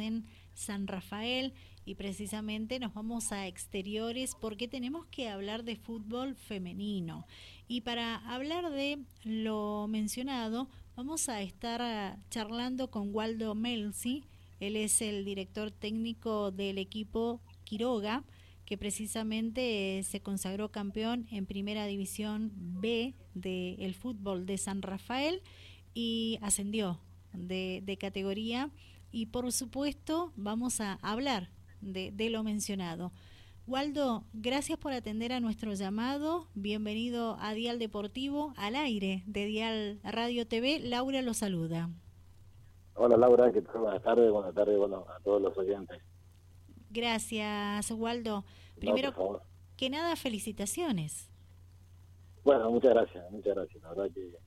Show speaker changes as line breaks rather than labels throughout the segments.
en San Rafael y precisamente nos vamos a exteriores porque tenemos que hablar de fútbol femenino. Y para hablar de lo mencionado, vamos a estar ah, charlando con Waldo Melzi. Él es el director técnico del equipo Quiroga, que precisamente se consagró campeón en Primera División B del fútbol de San Rafael y ascendió de, de categoría y por supuesto vamos a hablar de, lo mencionado. Waldo, gracias por atender a nuestro llamado. Bienvenido a Dial Deportivo, al aire de Dial Radio TV. Laura lo saluda.
Hola Laura, ¿qué tal? Buenas tardes, buenas tardes bueno, a todos los oyentes.
Gracias, Waldo. Primero que nada, felicitaciones.
Bueno, muchas gracias, muchas gracias. La verdad que,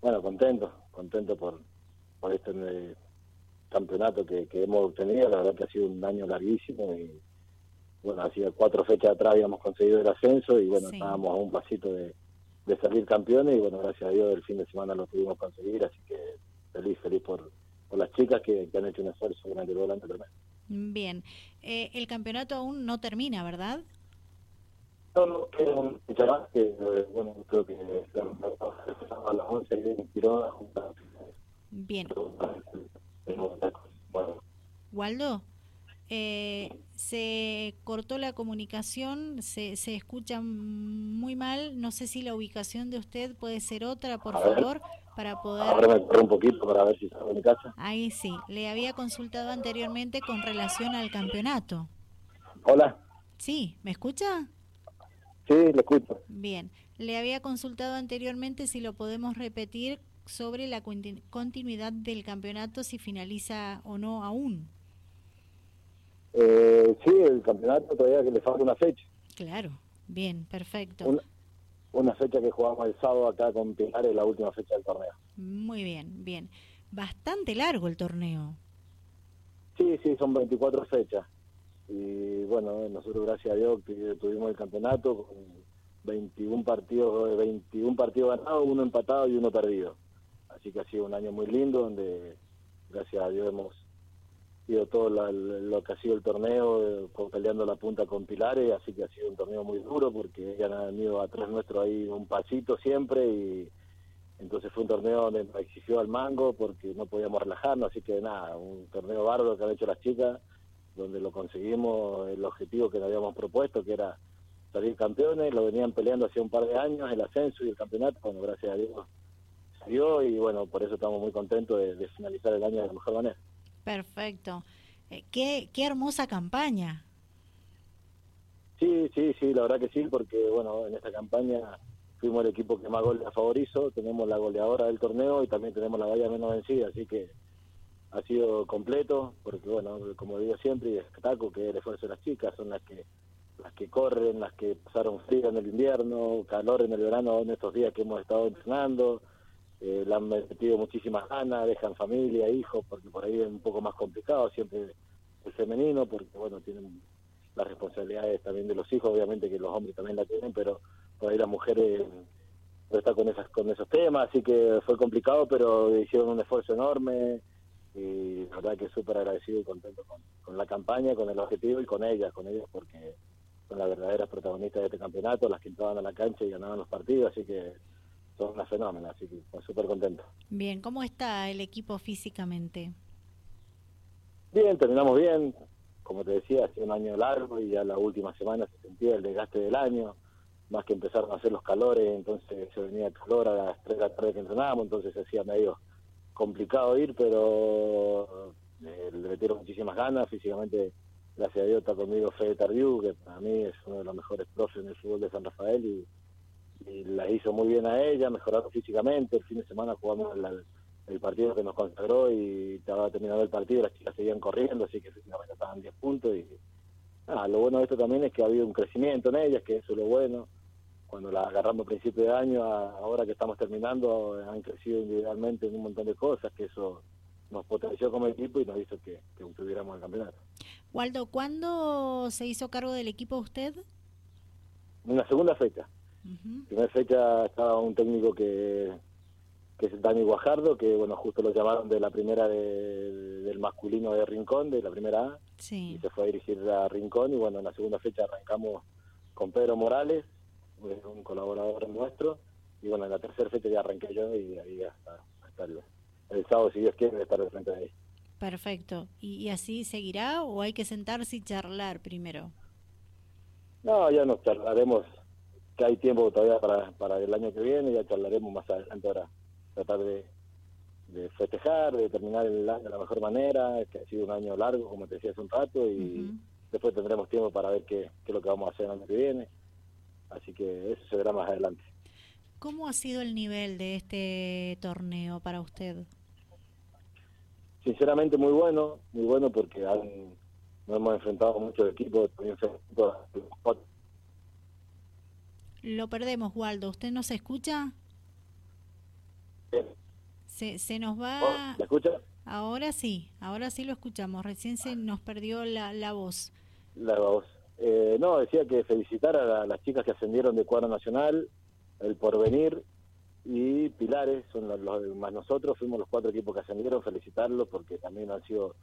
bueno, contento, contento por, por este campeonato que, hemos obtenido, la verdad que ha sido un año larguísimo y bueno, hacía cuatro fechas atrás habíamos conseguido el ascenso y bueno, estábamos a un pasito de, salir campeones y bueno, gracias a Dios el fin de semana lo pudimos conseguir, así que feliz, feliz por, por las chicas que, han hecho un esfuerzo grande volante también.
Bien, eh, el campeonato aún no termina, ¿verdad?
No, no, queda un más que, eh, bueno, creo que a las 11 en Quiroga.
Bien. Waldo, eh, se cortó la comunicación, se, se escucha muy mal. No sé si la ubicación de usted puede ser otra, por favor, para poder.
Ahora me un poquito para ver si está en mi casa.
Ahí sí. Le había consultado anteriormente con relación al campeonato.
Hola.
Sí, ¿me escucha?
Sí, le escucho.
Bien. Le había consultado anteriormente si lo podemos repetir sobre la continuidad del campeonato si finaliza o no aún.
Eh, sí, el campeonato todavía que le falta una fecha.
Claro, bien, perfecto.
Una, fecha que jugamos el sábado acá con Pilar, es la última fecha del torneo.
Muy bien, bien. Bastante largo el torneo.
Sí, sí, son 24 fechas. Y bueno, nosotros gracias a Dios tuvimos el campeonato con 21 partidos, 21 partidos ganados, uno empatado y uno perdido. Así que ha sido un año muy lindo donde, gracias a Dios, hemos ido todo lo que ha sido el torneo, eh, peleando la punta con Pilares, así que ha sido un torneo muy duro porque ya han ido atrás nuestro ahí un pasito siempre y entonces fue un torneo donde exigió al mango porque no podíamos relajarnos, así que nada, un torneo bárbaro que han hecho las chicas, donde lo conseguimos el objetivo que nos habíamos propuesto, que era salir campeones, lo venían peleando hace un par de años, el ascenso y el campeonato, bueno, gracias a Dios y bueno, por eso estamos muy contentos de, finalizar el año de la mejor manera.
Perfecto. Eh, qué, qué hermosa campaña.
Sí, sí, sí, la verdad que sí, porque bueno, en esta campaña fuimos el equipo que más goles favorizo, tenemos la goleadora del torneo y también tenemos la valla menos vencida, así que ha sido completo, porque bueno, como digo siempre, y destaco que el esfuerzo de las chicas son las que las que corren, las que pasaron frío en el invierno, calor en el verano en estos días que hemos estado entrenando, eh, le han metido muchísimas ganas, dejan familia, hijos, porque por ahí es un poco más complicado siempre el femenino, porque bueno, tienen las responsabilidades también de los hijos, obviamente que los hombres también la tienen, pero por ahí las mujeres no están con esas con esos temas, así que fue complicado, pero hicieron un esfuerzo enorme y la verdad que súper agradecido y contento con, con, la campaña, con el objetivo y con ellas, con ellas porque son las verdaderas protagonistas de este campeonato, las que entraban a la cancha y ganaban los partidos, así que son una fenómena, así que súper contento.
Bien, ¿cómo está el equipo físicamente?
Bien, terminamos bien. Como te decía, hace un año largo y ya la última semana se sentía el desgaste del año, más que empezaron a hacer los calores, entonces se venía el calor a las 3 de la tarde que entrenábamos, entonces se hacía medio complicado ir, pero eh, le metieron muchísimas ganas, físicamente, gracias a Dios está conmigo Fede Tardiu, que para mí es uno de los mejores profes en el fútbol de San Rafael y y la hizo muy bien a ella, mejoraron físicamente, el fin de semana jugamos el, partido que nos consagró y estaba terminado el partido, las chicas seguían corriendo, así que físicamente estaban 10 puntos y nada, lo bueno de esto también es que ha habido un crecimiento en ellas, que eso es lo bueno, cuando las agarramos a principio de año, ahora que estamos terminando, han crecido individualmente en un montón de cosas, que eso nos potenció como equipo y nos hizo que, que tuviéramos el campeonato.
Waldo, ¿cuándo se hizo cargo del equipo usted?
En la segunda fecha. En primera fecha estaba un técnico que, que es Dani Guajardo, que bueno, justo lo llamaron de la primera del masculino de Rincón, de la primera A, y se fue a dirigir a Rincón, y bueno, en la segunda fecha arrancamos con Pedro Morales, un colaborador nuestro, y bueno, en la tercera fecha ya arranqué yo y ahí hasta, hasta el, sábado, si Dios quiere, estar de frente de ahí.
Perfecto. ¿Y, así seguirá o hay que sentarse y charlar primero?
No, ya nos charlaremos, que hay tiempo todavía para, para el año que viene, ya charlaremos más adelante ahora, tratar de, festejar, de terminar el año de la mejor manera, que ha sido un año largo, como te decía hace un rato, y después tendremos tiempo para ver qué, qué es lo que vamos a hacer el año que viene. Así que eso se verá más adelante.
¿Cómo ha sido el nivel de este torneo para usted?
sinceramente muy bueno, muy bueno porque nos hemos enfrentado a muchos equipos.
Lo perdemos, Waldo. ¿Usted nos escucha? Se, se nos va...
¿Me escucha?
Ahora sí, ahora sí lo escuchamos. Recién se nos perdió la, la voz.
La voz. Eh, no, decía que felicitar a, las chicas que ascendieron de cuadro nacional, el porvenir, y Pilares, son los, más nosotros, fuimos los cuatro equipos que ascendieron, felicitarlos porque también han sido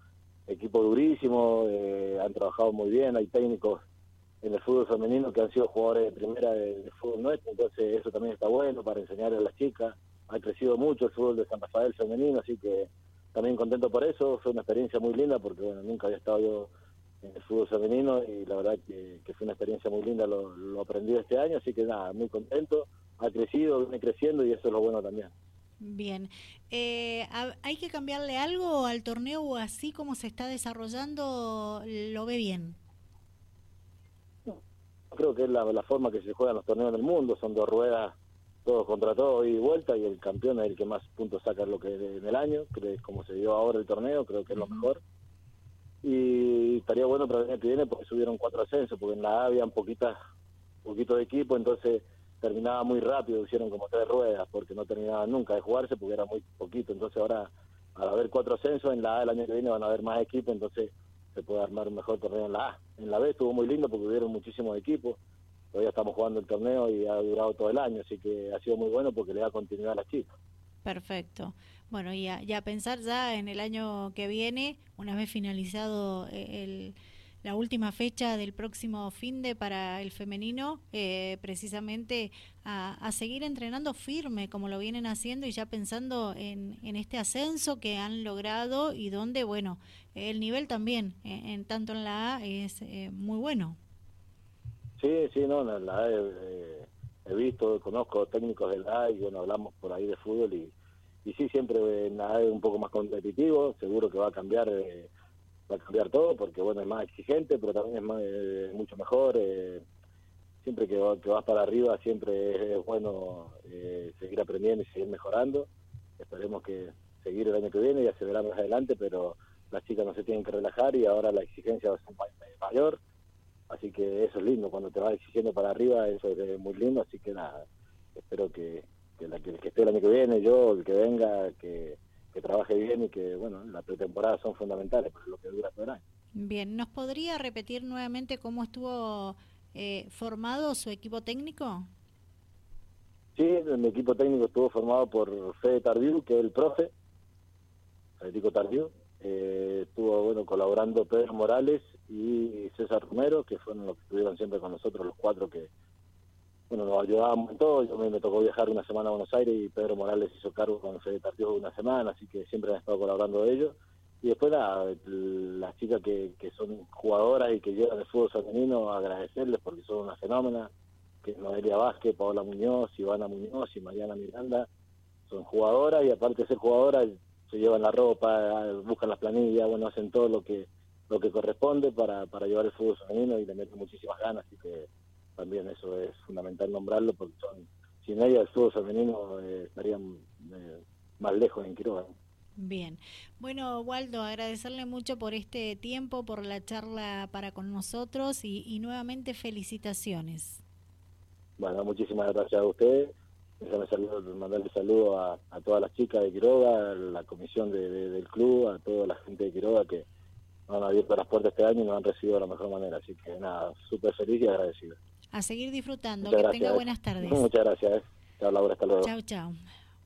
equipos durísimos, eh, han trabajado muy bien, hay técnicos en el fútbol femenino que han sido jugadores de primera de, fútbol nuestro, entonces eso también está bueno para enseñar a las chicas, ha crecido mucho el fútbol de San Rafael femenino, así que también contento por eso, fue una experiencia muy linda porque bueno, nunca había estado yo en el fútbol femenino y la verdad que, fue una experiencia muy linda, lo, lo aprendí este año, así que nada, muy contento ha crecido, viene creciendo y eso es lo bueno también.
Bien. Eh, ¿Hay que cambiarle algo al torneo así como se está desarrollando lo ve bien?
Creo que es la, forma que se juegan los torneos del mundo, son dos ruedas, todos contra todos y vuelta y el campeón es el que más puntos saca lo que en el año, creo como se dio ahora el torneo, creo que es lo mejor. Y estaría bueno para el año que viene porque subieron cuatro ascensos, porque en la A había un poquito de equipo, entonces terminaba muy rápido, hicieron como tres ruedas porque no terminaba nunca de jugarse porque era muy poquito. Entonces ahora, al haber cuatro ascensos, en la A el año que viene van a haber más equipos, entonces se puede armar un mejor torneo en la A. En la B estuvo muy lindo porque hubieron muchísimos equipos. Todavía estamos jugando el torneo y ha durado todo el año, así que ha sido muy bueno porque le da continuidad a las chicas.
Perfecto. Bueno, y a, y a pensar ya en el año que viene, una vez finalizado eh, el la última fecha del próximo fin de para el femenino, eh, precisamente a, seguir entrenando firme como lo vienen haciendo y ya pensando en, en este ascenso que han logrado y donde, bueno, el nivel también, en, tanto en la A, es eh, muy bueno.
Sí, sí, no, en la A eh, he visto, conozco técnicos de la A y bueno, hablamos por ahí de fútbol y, y sí, siempre en la A es un poco más competitivo, seguro que va a cambiar va a cambiar todo porque bueno es más exigente pero también es más, eh, mucho mejor eh, siempre que, vas para arriba siempre es, bueno eh, seguir aprendiendo y seguir mejorando. Esperemos que seguir el año que viene y se verá más adelante pero las chicas no se tienen que relajar y ahora la exigencia va a ser mayor. Así que eso es lindo cuando te vas exigiendo para arriba eso es muy lindo. Así que nada espero que, que, la, que el que esté el año que viene yo el que venga que que trabaje bien y que, bueno, la pretemporada son fundamentales para lo que dura todo el año.
Bien, ¿nos podría repetir nuevamente cómo estuvo eh, formado su equipo técnico?
Sí, mi equipo técnico estuvo formado por Fede Tardiu, que es el profe, Federico Tardiu. Eh, estuvo bueno colaborando Pedro Morales y César Romero, que fueron los que estuvieron siempre con nosotros, los cuatro que, bueno, nos ayudábamos en todo. Yo me, tocó viajar una semana a Buenos Aires y Pedro Morales hizo cargo con Fede Partido una semana, así que siempre han estado colaborando de ellos. Y después las chicas que, que son jugadoras y que llevan el fútbol femenino, agradecerles porque son una fenómena, que Noelia Vázquez, Paola Muñoz, Ivana Muñoz y Mariana Miranda, son jugadoras y aparte de ser jugadoras, se llevan la ropa, buscan las planillas, bueno, hacen todo lo que lo que corresponde para, para llevar el fútbol femenino y le meten muchísimas ganas, así que también eso es fundamental nombrarlo porque son, sin ellas el fútbol femenino eh, estarían eh, más lejos en Quiroga.
Bien. Bueno, Waldo, agradecerle mucho por este tiempo, por la charla para con nosotros y, nuevamente felicitaciones.
Bueno, muchísimas gracias a usted. Déjame saludar, mandarle saludo a, a, todas las chicas de Quiroga, a la comisión de, del club, a toda la gente de Quiroga que nos han abierto las puertas este año y nos han recibido de la mejor manera. Así que nada, súper feliz y agradecido
a seguir disfrutando. que tenga buenas tardes.
Muchas gracias. Eh. Chao, Laura. Hasta luego.
Chao, chao.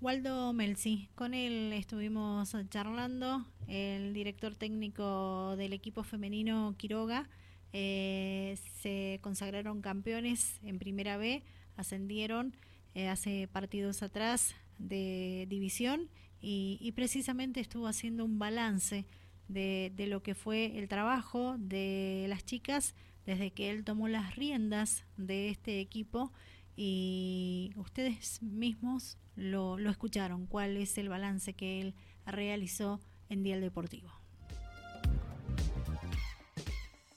Waldo Melzi, con él estuvimos charlando, el director técnico del equipo femenino Quiroga. Eh, se consagraron campeones en Primera B, ascendieron eh, hace partidos atrás de división y, precisamente estuvo haciendo un balance de, de, lo que fue el trabajo de las chicas desde que él tomó las riendas de este equipo y ustedes mismos lo, lo escucharon, cuál es el balance que él realizó en Día Deportivo.